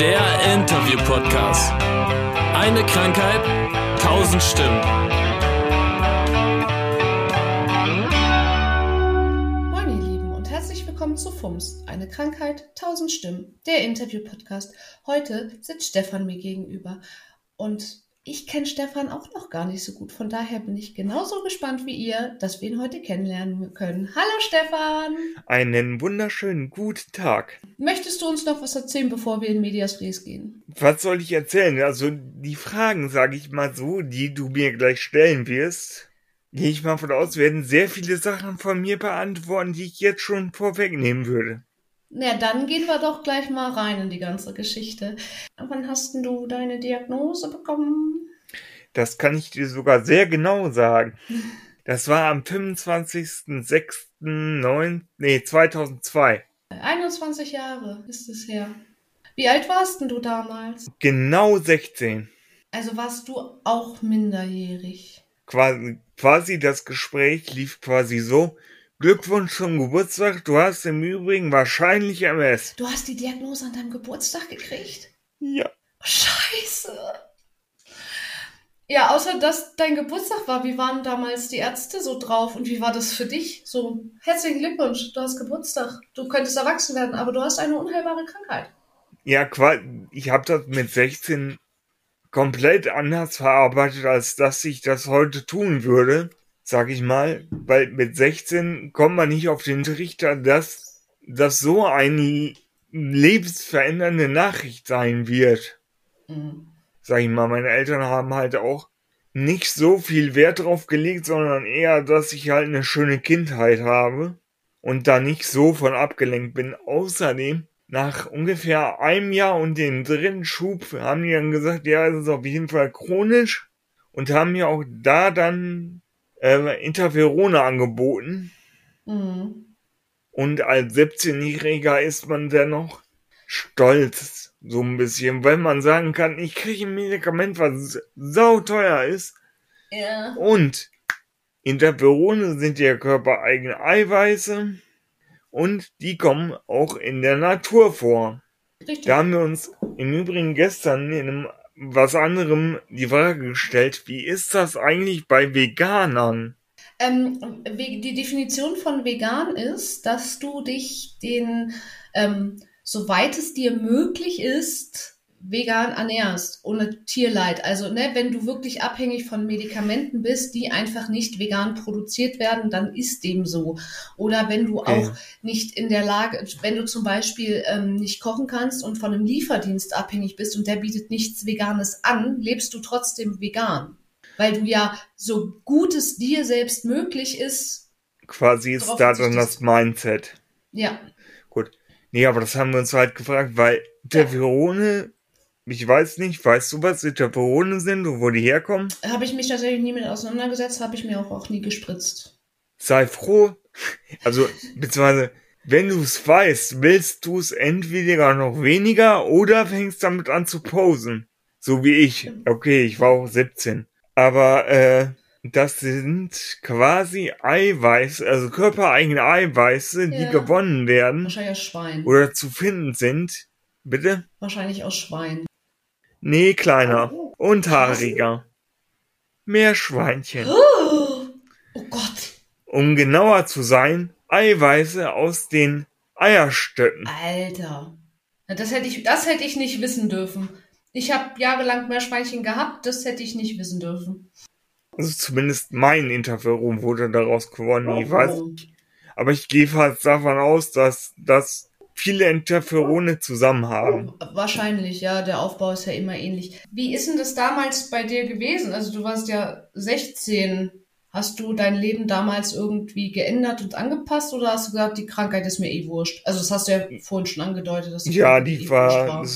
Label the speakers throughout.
Speaker 1: Der Interview-Podcast. Eine Krankheit, tausend Stimmen.
Speaker 2: Moin ihr Lieben und herzlich willkommen zu FUMS, eine Krankheit, tausend Stimmen, der Interview-Podcast. Heute sitzt Stefan mir gegenüber und ich kenne Stefan auch noch gar nicht so gut. Von daher bin ich genauso gespannt wie ihr, dass wir ihn heute kennenlernen können. Hallo Stefan!
Speaker 3: Einen wunderschönen guten Tag.
Speaker 2: Möchtest du uns noch was erzählen, bevor wir in Medias Res gehen?
Speaker 3: Was soll ich erzählen? Also die Fragen, sage ich mal so, die du mir gleich stellen wirst, gehe ich mal von aus, werden sehr viele Sachen von mir beantworten, die ich jetzt schon vorwegnehmen würde.
Speaker 2: Na, dann gehen wir doch gleich mal rein in die ganze Geschichte. Wann hast denn du deine Diagnose bekommen?
Speaker 3: Das kann ich dir sogar sehr genau sagen. Das war am 25.06.9, nee, 2002.
Speaker 2: 21 Jahre ist es her. Wie alt warst denn du damals?
Speaker 3: Genau 16.
Speaker 2: Also warst du auch minderjährig.
Speaker 3: Quasi, quasi das Gespräch lief quasi so, Glückwunsch zum Geburtstag. Du hast im Übrigen wahrscheinlich MS.
Speaker 2: Du hast die Diagnose an deinem Geburtstag gekriegt?
Speaker 3: Ja.
Speaker 2: Scheiße. Ja, außer dass dein Geburtstag war, wie waren damals die Ärzte so drauf und wie war das für dich? So, herzlichen Glückwunsch, du hast Geburtstag. Du könntest erwachsen werden, aber du hast eine unheilbare Krankheit.
Speaker 3: Ja, ich habe das mit 16 komplett anders verarbeitet, als dass ich das heute tun würde, sag ich mal, weil mit 16 kommt man nicht auf den Trichter, dass das so eine lebensverändernde Nachricht sein wird. Mhm sag ich mal, meine Eltern haben halt auch nicht so viel Wert drauf gelegt, sondern eher, dass ich halt eine schöne Kindheit habe und da nicht so von abgelenkt bin. Außerdem, nach ungefähr einem Jahr und dem dritten Schub haben die dann gesagt, ja, es ist auf jeden Fall chronisch und haben mir auch da dann äh, Interferone angeboten. Mhm. Und als 17-Jähriger ist man dennoch stolz so ein bisschen, weil man sagen kann, ich kriege ein Medikament, was sauteuer ist.
Speaker 2: Ja.
Speaker 3: Und Interferone sind ja körpereigene Eiweiße und die kommen auch in der Natur vor. Richtig. Da haben wir uns im Übrigen gestern in einem was anderem die Frage gestellt, wie ist das eigentlich bei Veganern?
Speaker 2: Ähm, die Definition von vegan ist, dass du dich den ähm, soweit es dir möglich ist, vegan ernährst, ohne Tierleid. Also, ne, wenn du wirklich abhängig von Medikamenten bist, die einfach nicht vegan produziert werden, dann ist dem so. Oder wenn du okay. auch nicht in der Lage, wenn du zum Beispiel ähm, nicht kochen kannst und von einem Lieferdienst abhängig bist und der bietet nichts Veganes an, lebst du trotzdem vegan. Weil du ja so gut es dir selbst möglich ist.
Speaker 3: Quasi ist da dann das Mindset.
Speaker 2: Ja.
Speaker 3: Nee, aber das haben wir uns halt gefragt, weil Interferone, ich weiß nicht, weißt du, was Interferone sind und wo die herkommen?
Speaker 2: Habe ich mich tatsächlich nie mit auseinandergesetzt, habe ich mir auch, auch nie gespritzt.
Speaker 3: Sei froh. Also, beziehungsweise, wenn du es weißt, willst du es entweder noch weniger oder fängst damit an zu posen. So wie ich. Okay, ich war auch 17. Aber, äh, das sind quasi Eiweiß, also körpereigene Eiweiße, ja. die gewonnen werden.
Speaker 2: Wahrscheinlich aus Schwein.
Speaker 3: Oder zu finden sind. Bitte?
Speaker 2: Wahrscheinlich aus Schwein.
Speaker 3: Nee, kleiner. Oh. Und haariger. Meerschweinchen.
Speaker 2: Oh. oh Gott.
Speaker 3: Um genauer zu sein, Eiweiße aus den Eierstöcken.
Speaker 2: Alter. Das hätte ich, das hätte ich nicht wissen dürfen. Ich habe jahrelang Meerschweinchen gehabt, das hätte ich nicht wissen dürfen.
Speaker 3: Also zumindest mein Interferon wurde daraus gewonnen. Ich weiß Aber ich gehe fast davon aus, dass das viele Interferone zusammen haben.
Speaker 2: Wahrscheinlich, ja. Der Aufbau ist ja immer ähnlich. Wie ist denn das damals bei dir gewesen? Also du warst ja 16. Hast du dein Leben damals irgendwie geändert und angepasst oder hast du gesagt, die Krankheit ist mir eh wurscht? Also das hast du ja vorhin schon angedeutet. Dass
Speaker 3: ja, die eh war, war.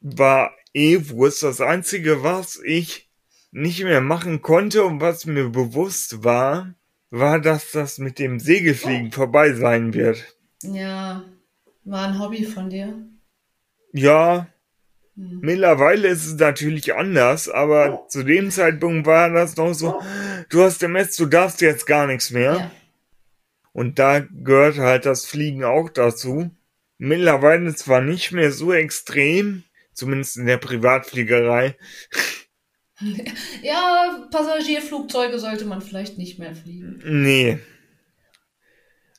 Speaker 3: war eh wurscht. Das Einzige, was ich nicht mehr machen konnte und was mir bewusst war, war, dass das mit dem Segelfliegen oh. vorbei sein wird.
Speaker 2: Ja, war ein Hobby von dir.
Speaker 3: Ja, hm. mittlerweile ist es natürlich anders, aber oh. zu dem Zeitpunkt war das noch so, du hast MS, du darfst jetzt gar nichts mehr. Ja. Und da gehört halt das Fliegen auch dazu. Mittlerweile zwar nicht mehr so extrem, Zumindest in der Privatfliegerei.
Speaker 2: Ja, Passagierflugzeuge sollte man vielleicht nicht mehr fliegen.
Speaker 3: Nee.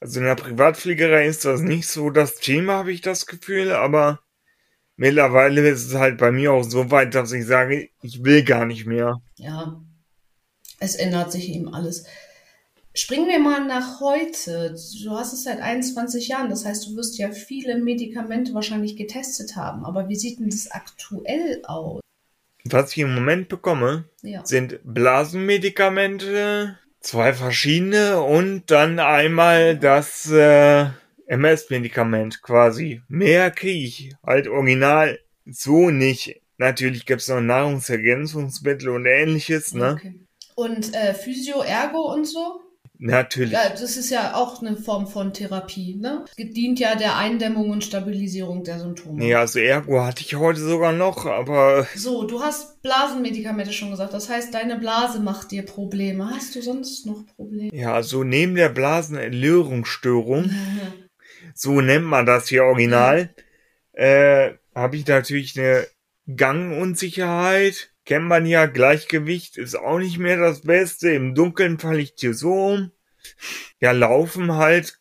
Speaker 3: Also in der Privatfliegerei ist das nicht so das Thema, habe ich das Gefühl, aber mittlerweile ist es halt bei mir auch so weit, dass ich sage, ich will gar nicht mehr.
Speaker 2: Ja, es ändert sich eben alles. Springen wir mal nach heute. Du hast es seit 21 Jahren, das heißt, du wirst ja viele Medikamente wahrscheinlich getestet haben. Aber wie sieht denn das aktuell aus?
Speaker 3: Was ich im Moment bekomme,
Speaker 2: Ja.
Speaker 3: sind Blasenmedikamente, zwei verschiedene und dann einmal das äh, MS-Medikament quasi. Mehr kriege ich halt original so nicht. Natürlich gibt es noch Nahrungsergänzungsmittel und ähnliches, ne?
Speaker 2: Okay. Und äh, Physio, Ergo und so?
Speaker 3: Natürlich.
Speaker 2: Ja, das ist ja auch eine Form von Therapie, ne? Dient ja der Eindämmung und Stabilisierung der Symptome.
Speaker 3: Nee, also Ergo hatte ich heute sogar noch, aber
Speaker 2: So, du hast Blasenmedikamente schon gesagt. Das heißt, deine Blase macht dir Probleme. Hast du sonst noch Probleme?
Speaker 3: ja, so neben der Blasenentleerungsstörung, so nennt man das hier original, äh, habe ich natürlich eine Gangunsicherheit. Kennt man ja, Gleichgewicht ist auch nicht mehr das Beste. Im Dunkeln falle ich dir so um. Ja, laufen halt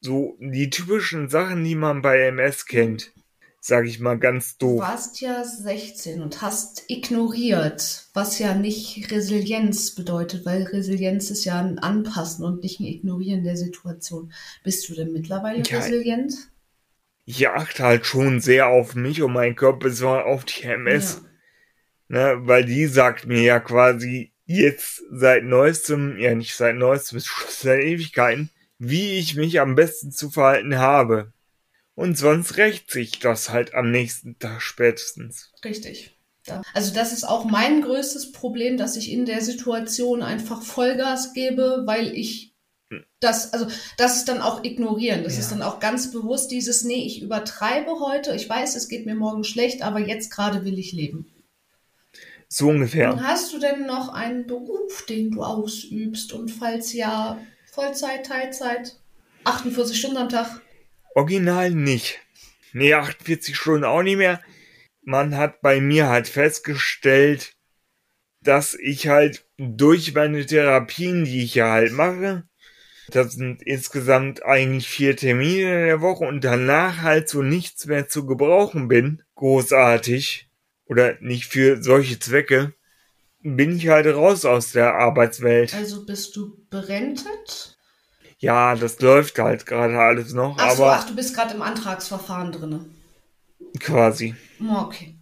Speaker 3: so die typischen Sachen, die man bei MS kennt. Sag ich mal ganz
Speaker 2: Du
Speaker 3: doof.
Speaker 2: warst ja 16 und hast ignoriert, was ja nicht Resilienz bedeutet, weil Resilienz ist ja ein Anpassen und nicht ein Ignorieren der Situation. Bist du denn mittlerweile
Speaker 3: Ja.
Speaker 2: resilient?
Speaker 3: Ich achte halt schon sehr auf mich und meinen Körper, besonders auf die MS. Ne, weil die sagt mir ja quasi jetzt seit neuestem, ja nicht seit neuestem, seit Ewigkeiten, wie ich mich am besten zu verhalten habe. Und sonst rächt sich das halt am nächsten Tag spätestens.
Speaker 2: Richtig. Also das ist auch mein größtes Problem, dass ich in der Situation einfach Vollgas gebe, weil ich das, also das ist dann auch ignorieren. Das
Speaker 3: Ja.
Speaker 2: ist dann auch ganz bewusst dieses, nee, ich übertreibe heute, ich weiß, es geht mir morgen schlecht, aber jetzt gerade will ich leben.
Speaker 3: So ungefähr.
Speaker 2: Und hast du denn noch einen Beruf, den du ausübst? Und falls ja, Vollzeit, Teilzeit, 48 Stunden am Tag?
Speaker 3: Original nicht. Nee, 48 Stunden auch nicht mehr. Man hat bei mir halt festgestellt, dass ich halt durch meine Therapien, die ich ja halt mache, das sind insgesamt eigentlich vier Termine in der Woche und danach halt so nichts mehr zu gebrauchen bin, großartig, oder nicht für solche Zwecke, bin ich halt raus aus der Arbeitswelt.
Speaker 2: Also bist du berentet?
Speaker 3: Ja, das läuft halt gerade alles noch,
Speaker 2: Ach so,
Speaker 3: aber
Speaker 2: ach, du bist gerade im Antragsverfahren drinne.
Speaker 3: quasi.
Speaker 2: Okay.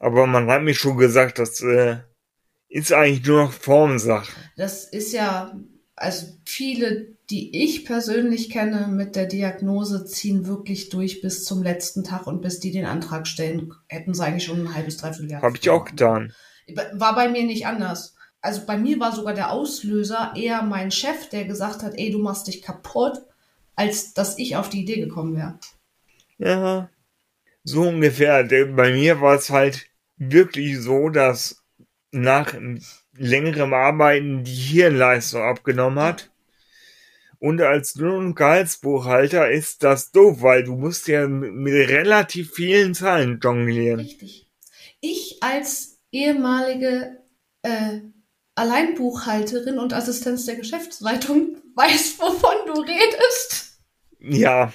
Speaker 3: Aber man hat mir schon gesagt, das äh, ist eigentlich nur noch Formsache.
Speaker 2: Das ist ja, also viele, die ich persönlich kenne mit der Diagnose, ziehen wirklich durch bis zum letzten Tag und bis die den Antrag stellen, hätten sie eigentlich schon ein halbes, dreiviertel Jahr.
Speaker 3: Habe ich auch getan.
Speaker 2: War bei mir nicht anders. Also bei mir war sogar der Auslöser eher mein Chef, der gesagt hat, ey, du machst dich kaputt, als dass ich auf die Idee gekommen wäre.
Speaker 3: Ja, so ungefähr. Bei mir war es halt wirklich so, dass nach längerem Arbeiten die Hirnleistung abgenommen hat. Und als Lohn- und Gehaltsbuchhalter ist das doof, weil du musst ja mit, relativ vielen Zahlen jonglieren.
Speaker 2: Richtig. Ich als ehemalige äh, Alleinbuchhalterin und Assistenz der Geschäftsleitung weiß, wovon du redest.
Speaker 3: Ja,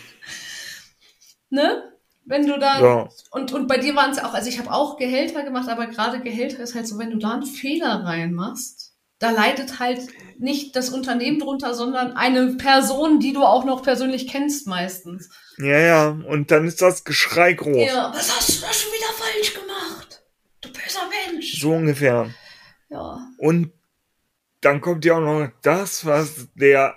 Speaker 2: Ne? Wenn du da.
Speaker 3: ja.
Speaker 2: Und, und bei dir waren es auch, also ich habe auch Gehälter gemacht, aber gerade Gehälter ist halt so, wenn du da einen Fehler reinmachst, da leidet halt nicht das Unternehmen drunter, sondern eine Person, die du auch noch persönlich kennst meistens.
Speaker 3: Ja, ja. Und dann ist das Geschrei groß.
Speaker 2: Ja, was hast du da schon wieder falsch gemacht? Du böser Mensch.
Speaker 3: So ungefähr.
Speaker 2: Ja.
Speaker 3: Und dann kommt ja auch noch das, was der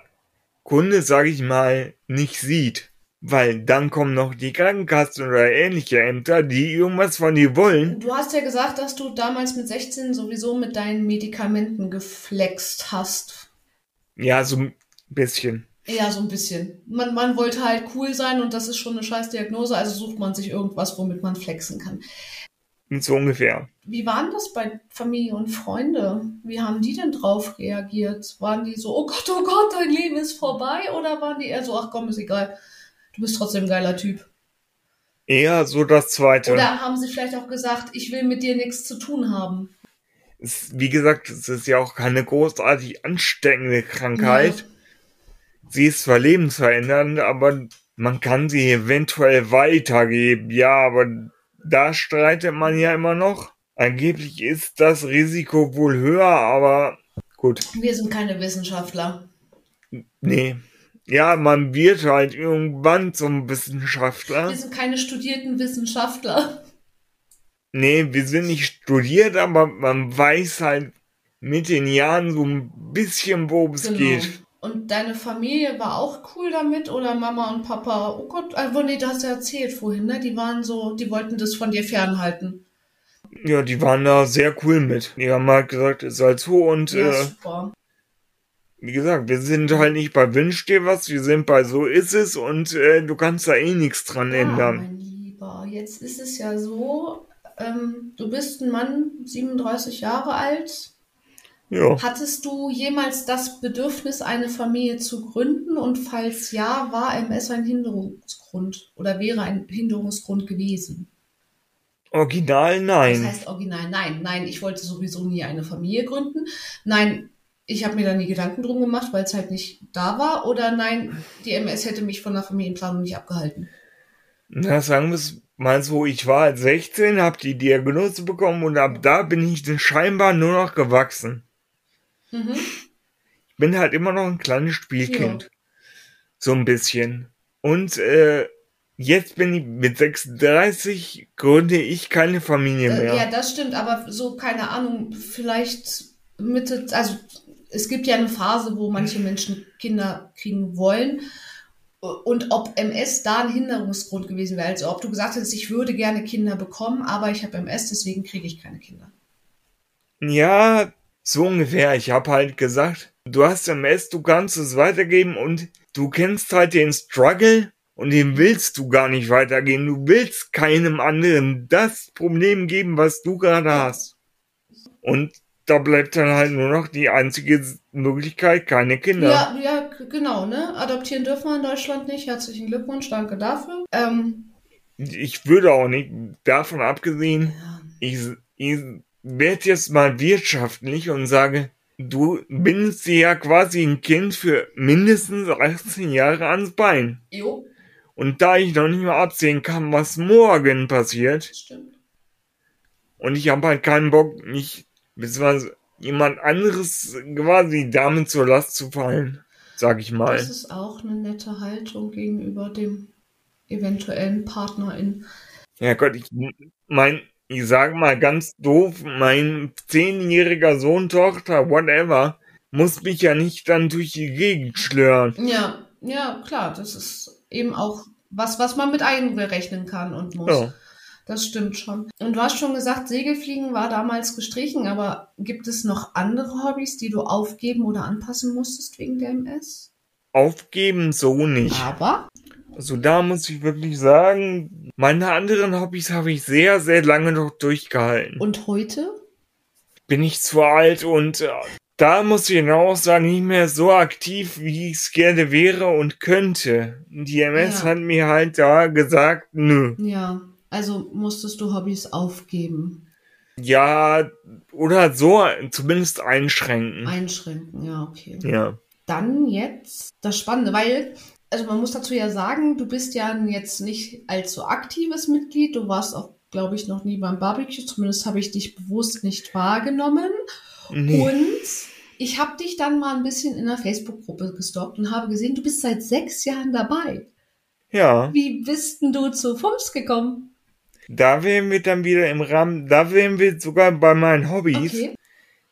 Speaker 3: Kunde, sag ich mal, nicht sieht. Weil dann kommen noch die Krankenkassen oder ähnliche Ämter, die irgendwas von dir wollen.
Speaker 2: Du hast ja gesagt, dass du damals mit 16 sowieso mit deinen Medikamenten geflext hast.
Speaker 3: Ja, so ein bisschen.
Speaker 2: Ja, so ein bisschen. Man, man wollte halt cool sein und das ist schon eine scheiß Diagnose, also sucht man sich irgendwas, womit man flexen kann.
Speaker 3: So ungefähr.
Speaker 2: Wie waren das bei Familie und Freunde? Wie haben die denn drauf reagiert? Waren die so, oh Gott, oh Gott, dein Leben ist vorbei? Oder waren die eher so, ach komm, ist egal, du bist trotzdem ein geiler Typ?
Speaker 3: Eher so das zweite.
Speaker 2: Oder haben sie vielleicht auch gesagt, ich will mit dir nichts zu tun haben?
Speaker 3: Es, wie gesagt, es ist ja auch keine großartig ansteckende Krankheit.
Speaker 2: Ja.
Speaker 3: Sie ist zwar lebensverändernd, aber man kann sie eventuell weitergeben. Ja, aber da streitet man ja immer noch. Angeblich ist das Risiko wohl höher, aber gut.
Speaker 2: Wir sind keine Wissenschaftler.
Speaker 3: Nee. Ja, man wird halt irgendwann zum Wissenschaftler.
Speaker 2: Wir sind keine studierten Wissenschaftler.
Speaker 3: Nee, wir sind nicht studiert, aber man weiß halt mit den Jahren so ein bisschen, worum es
Speaker 2: Genau.
Speaker 3: geht.
Speaker 2: Und deine Familie war auch cool damit oder Mama und Papa? Oh Gott, also nee, du hast ja erzählt vorhin, ne? Die waren so, die wollten das von dir fernhalten.
Speaker 3: Ja, die waren da sehr cool mit. Die haben halt gesagt, ist halt so und
Speaker 2: Ja,
Speaker 3: äh,
Speaker 2: super.
Speaker 3: Wie gesagt, wir sind halt nicht bei Wünsch dir was, wir sind bei so ist es und äh, du kannst da eh nichts dran
Speaker 2: Ja,
Speaker 3: ändern.
Speaker 2: mein Lieber, jetzt ist es ja so, ähm, du bist ein Mann, 37 Jahre alt.
Speaker 3: Ja.
Speaker 2: Hattest du jemals das Bedürfnis, eine Familie zu gründen? Und falls ja, war MS ein Hinderungsgrund oder wäre ein Hinderungsgrund gewesen?
Speaker 3: Original
Speaker 2: Das
Speaker 3: nein.
Speaker 2: heißt original, nein, nein, ich wollte sowieso nie eine Familie gründen. Nein, ich habe mir da nie Gedanken drum gemacht, weil es halt nicht da war. Oder nein, die MS hätte mich von der Familienplanung nicht abgehalten.
Speaker 3: Na, sagen wir es mal so, ich war halt 16, hab die Diagnose bekommen und ab da bin ich dann scheinbar nur noch gewachsen.
Speaker 2: Mhm.
Speaker 3: Ich bin halt immer noch ein kleines Spielkind. So ein bisschen. Und äh, jetzt bin ich mit 36, gründe ich keine Familie
Speaker 2: Äh,
Speaker 3: mehr.
Speaker 2: ja, das stimmt, aber so, keine Ahnung, vielleicht Mitte, also es gibt ja eine Phase, wo manche Menschen Kinder kriegen wollen. Und ob MS da ein Hinderungsgrund gewesen wäre, also ob du gesagt hättest, ich würde gerne Kinder bekommen, aber ich habe MS, deswegen kriege ich keine Kinder.
Speaker 3: Ja, so ungefähr. Ich habe halt gesagt, du hast MS, du kannst es weitergeben und du kennst halt den Struggle und den willst du gar nicht weitergehen. Du willst keinem anderen das Problem geben, was du gerade hast. Und da bleibt dann halt nur noch die einzige Möglichkeit, keine Kinder.
Speaker 2: Ja, ja, genau, ne? Adoptieren dürfen wir in Deutschland nicht. Herzlichen Glückwunsch, danke dafür. Ähm,
Speaker 3: Ich würde auch nicht, davon abgesehen,
Speaker 2: ja.
Speaker 3: ich, ich werde jetzt mal wirtschaftlich und sage, du bindest dir ja quasi ein Kind für mindestens 18 Jahre ans Bein.
Speaker 2: Jo,
Speaker 3: Und da ich noch nicht mal absehen kann, was morgen passiert,
Speaker 2: stimmt.
Speaker 3: und ich habe halt keinen Bock, mich, beziehungsweise jemand anderes quasi damit zur Last zu fallen, sag ich mal.
Speaker 2: Das ist auch eine nette Haltung gegenüber dem eventuellen Partnerin.
Speaker 3: Ja Gott, ich mein, ich sag mal ganz doof, mein zehnjähriger Sohn, Tochter, whatever, muss mich ja nicht dann durch die Gegend schlören.
Speaker 2: Ja, ja, klar, das ist eben auch was, was man mit einberechnen kann und muss.
Speaker 3: Ja.
Speaker 2: Das stimmt schon. Und du hast schon gesagt, Segelfliegen war damals gestrichen, aber gibt es noch andere Hobbys, die du aufgeben oder anpassen musstest wegen der MS?
Speaker 3: Aufgeben so nicht.
Speaker 2: Aber
Speaker 3: Also da muss ich wirklich sagen, meine anderen Hobbys habe ich sehr, sehr lange noch durchgehalten.
Speaker 2: und heute?
Speaker 3: Bin ich zu alt und äh, da muss ich auch sagen, nicht mehr so aktiv, wie ich es gerne wäre und könnte. Die MS
Speaker 2: Ja.
Speaker 3: hat mir halt da gesagt, nö.
Speaker 2: Ja, also musstest du Hobbys aufgeben,
Speaker 3: Ja, oder so zumindest einschränken.
Speaker 2: einschränken. Ja, okay.
Speaker 3: Ja.
Speaker 2: Dann jetzt das Spannende, weil, also man muss dazu ja sagen, du bist ja jetzt nicht allzu aktives Mitglied. Du warst auch, glaube ich, noch nie beim Barbecue. Zumindest habe ich dich bewusst nicht wahrgenommen.
Speaker 3: Nee.
Speaker 2: Und ich habe dich dann mal ein bisschen in der Facebook-Gruppe gestalkt und habe gesehen, du bist seit sechs Jahren dabei.
Speaker 3: Ja.
Speaker 2: Wie bist denn du zu FUMS gekommen?
Speaker 3: Da wären wir dann wieder im Rahmen, da wären wir sogar bei meinen Hobbys,
Speaker 2: Okay.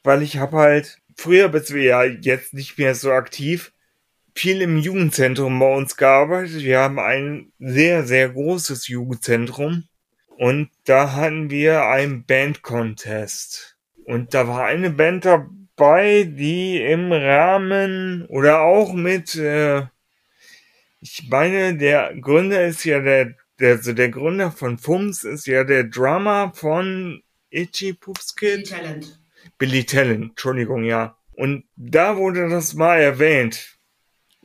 Speaker 3: weil ich habe halt, früher bist wir ja jetzt nicht mehr so aktiv, viel im Jugendzentrum bei uns gearbeitet. Wir haben ein sehr, sehr großes Jugendzentrum und da hatten wir einen Band-Contest. Und da war eine Band dabei, die im Rahmen oder auch mit, äh, ich meine, der Gründer ist ja der, der, also der Gründer von FUMS ist ja der Drummer von Itchy Poops Kid.
Speaker 2: Talent.
Speaker 3: Billy Talent, Entschuldigung, ja. Und da wurde das mal erwähnt.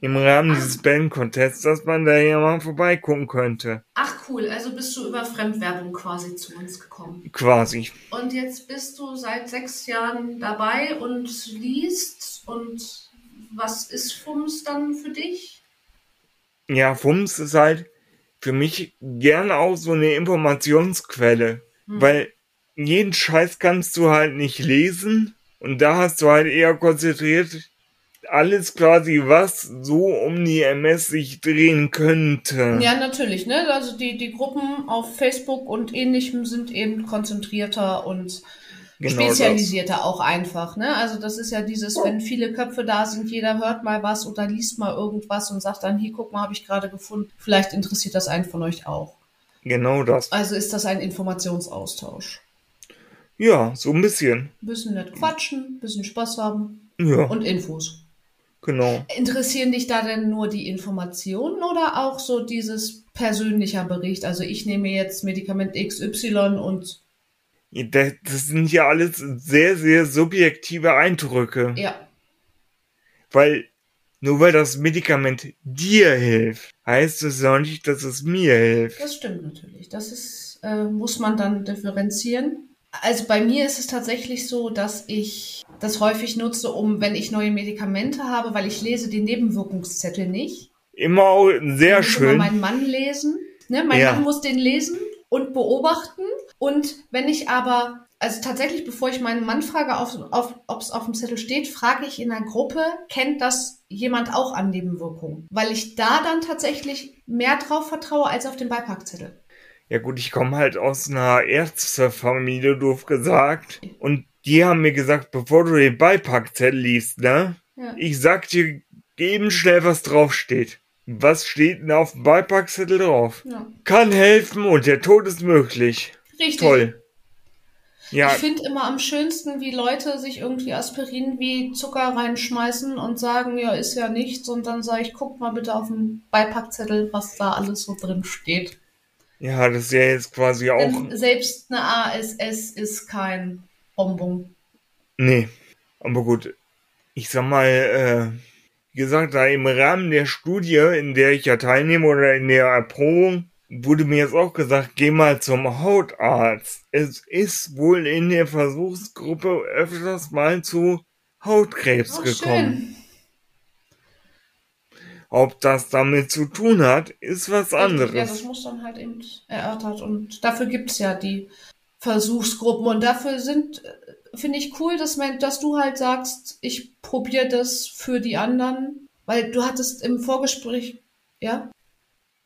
Speaker 3: im Rahmen dieses Band-Contests, dass man da ja mal vorbeigucken könnte.
Speaker 2: Ach cool, also bist du über Fremdwerbung quasi zu uns gekommen.
Speaker 3: Quasi.
Speaker 2: Und jetzt bist du seit sechs Jahren dabei und liest. Und was ist FUMS dann für dich?
Speaker 3: Ja, FUMS ist halt für mich gerne auch so eine Informationsquelle, hm. weil jeden Scheiß kannst du halt nicht lesen und da hast du halt eher konzentriert alles quasi, was so um die MS sich drehen könnte.
Speaker 2: Ja, natürlich, ne? Also die, die Gruppen auf Facebook und ähnlichem sind eben konzentrierter und genau spezialisierter das. auch einfach, ne? Also das ist ja dieses, wenn viele Köpfe da sind, jeder hört mal was oder liest mal irgendwas und sagt dann, hier, guck mal, habe ich gerade gefunden. Vielleicht interessiert das einen von euch auch.
Speaker 3: Genau das.
Speaker 2: Also ist das ein Informationsaustausch.
Speaker 3: Ja, so ein bisschen.
Speaker 2: Ein bisschen nett quatschen, ein bisschen Spaß haben.
Speaker 3: Ja.
Speaker 2: Und Infos.
Speaker 3: Genau.
Speaker 2: Interessieren dich da denn nur die Informationen oder auch so dieses persönlicher Bericht? Also ich nehme jetzt Medikament XY und.
Speaker 3: Das, sind ja alles sehr, sehr subjektive Eindrücke.
Speaker 2: Ja.
Speaker 3: Weil nur weil das Medikament dir hilft, heißt es auch nicht, dass es mir hilft.
Speaker 2: Das stimmt natürlich. Das ist, äh, muss man dann differenzieren. Also bei mir ist es tatsächlich so, dass ich das häufig nutze, um, wenn ich neue Medikamente habe, weil ich lese den Nebenwirkungszettel nicht.
Speaker 3: Immer sehr
Speaker 2: ich muss
Speaker 3: schön.
Speaker 2: Immer meinen Mann lesen. Ne? Mein ja. Mann muss den lesen und beobachten. Und wenn ich aber, also tatsächlich, bevor ich meinen Mann frage, ob es auf dem Zettel steht, frage ich in der Gruppe, kennt das jemand auch an Nebenwirkungen? Weil ich da dann tatsächlich mehr drauf vertraue als auf den Beipackzettel.
Speaker 3: Ja gut, ich komme halt aus einer Ärztefamilie, doof gesagt. Und die haben mir gesagt, bevor du den Beipackzettel liest, ne? Ja. Ich sag dir eben schnell, was draufsteht. Was steht denn auf dem Beipackzettel drauf? Ja. Kann helfen und der Tod ist möglich.
Speaker 2: Richtig.
Speaker 3: Toll.
Speaker 2: Ja. Ich finde immer am schönsten, wie Leute sich irgendwie Aspirin wie Zucker reinschmeißen und sagen, ja, ist ja nichts. Und dann sage ich, guck mal bitte auf dem Beipackzettel, was da alles so drin steht.
Speaker 3: Ja, das ist ja jetzt quasi auch.
Speaker 2: Denn selbst eine ASS ist kein Bonbon.
Speaker 3: Nee, aber gut. Ich sag mal, äh, wie gesagt, da im Rahmen der Studie, in der ich ja teilnehme oder in der Erprobung, wurde mir jetzt auch gesagt, geh mal zum Hautarzt. Es ist wohl in der Versuchsgruppe öfters mal zu Hautkrebs oh, gekommen. Schön. Ob das damit zu tun hat, ist was anderes.
Speaker 2: Ja, das muss dann halt eben erörtert. Und dafür gibt es ja die Versuchsgruppen. Und dafür sind, äh, finde ich cool, dass, man, dass du halt sagst, ich probiere das für die anderen. Weil du hattest im Vorgespräch, ja?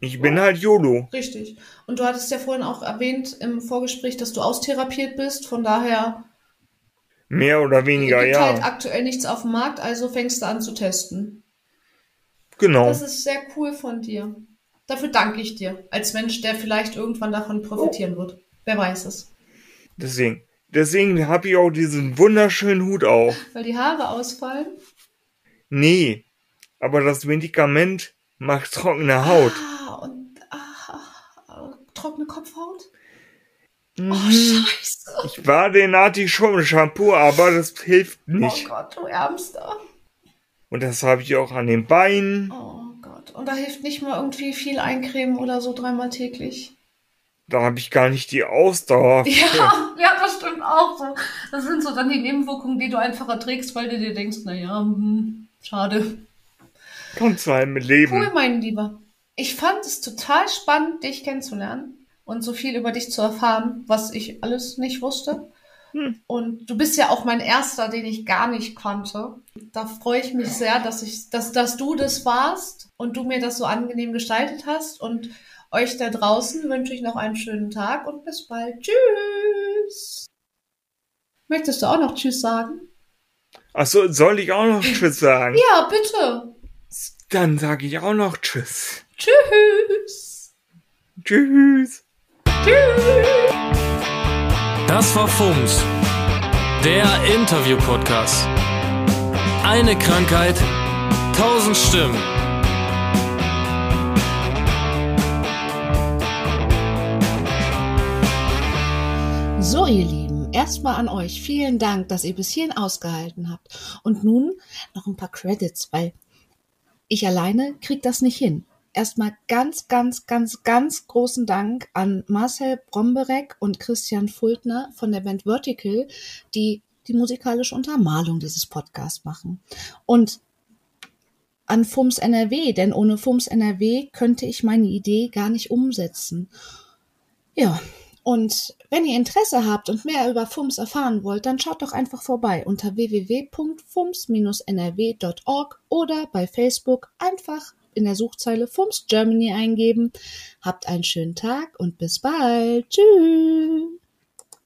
Speaker 3: Ich bin halt YOLO.
Speaker 2: Richtig. Und du hattest ja vorhin auch erwähnt im Vorgespräch, dass du austherapiert bist. Von daher.
Speaker 3: Mehr oder weniger,
Speaker 2: gibt
Speaker 3: ja.
Speaker 2: halt aktuell nichts auf dem Markt, also fängst du an zu testen.
Speaker 3: Genau.
Speaker 2: Das ist sehr cool von dir. Dafür danke ich dir. Als Mensch, der vielleicht irgendwann davon profitieren wird. Wer weiß es.
Speaker 3: Deswegen. Deswegen habe ich auch diesen wunderschönen Hut auf.
Speaker 2: Weil die Haare ausfallen?
Speaker 3: Nee. Aber das Medikament macht trockene Haut.
Speaker 2: Ah, trockene Kopfhaut?
Speaker 3: Mhm. Oh, scheiße. Ich war den Arti-Shampoo, aber das hilft nicht.
Speaker 2: Oh Gott, du Ärmster.
Speaker 3: Und das habe ich auch an den Beinen.
Speaker 2: Oh Gott. Und da hilft nicht mal irgendwie viel eincremen oder so dreimal täglich.
Speaker 3: Da habe ich gar nicht die Ausdauer.
Speaker 2: Ja, ja, das stimmt auch so. Das sind so dann die Nebenwirkungen, die du einfach erträgst, weil du dir denkst, naja, hm, schade.
Speaker 3: Kommt zu einem Leben.
Speaker 2: Cool, mein Lieber. Ich fand es total spannend, dich kennenzulernen und so viel über dich zu erfahren, was ich alles nicht wusste. Hm. Und du bist ja auch mein erster, den ich gar nicht konnte. Da freue ich mich sehr, dass ich, dass, dass du das warst und du mir das so angenehm gestaltet hast. Und euch da draußen wünsche ich noch einen schönen Tag und bis bald. Tschüss. Möchtest du auch noch Tschüss sagen?
Speaker 3: Achso, soll ich auch noch Tschüss sagen?
Speaker 2: Ja, bitte.
Speaker 3: Dann sage ich auch noch Tschüss.
Speaker 2: Tschüss.
Speaker 3: Tschüss.
Speaker 2: Tschüss.
Speaker 1: Das war FUMS, der Interview-Podcast. Eine Krankheit, tausend Stimmen.
Speaker 2: So, ihr Lieben, erstmal an euch vielen Dank, dass ihr bis hierhin ausgehalten habt. Und nun noch ein paar Credits, weil Ich alleine krieg das nicht hin. Erstmal ganz, ganz, ganz, ganz großen Dank an Marcel Bromberek und Christian Fultner von der Band Vertical, die die musikalische Untermalung dieses Podcasts machen. Und an FUMS NRW, denn ohne FUMS NRW könnte ich meine Idee gar nicht umsetzen. Ja, und wenn ihr Interesse habt und mehr über FUMS erfahren wollt, dann schaut doch einfach vorbei unter www.fums-nrw.org oder bei Facebook einfach in der Suchzeile FUMS Germany eingeben. Habt einen schönen Tag und bis bald. Tschüss.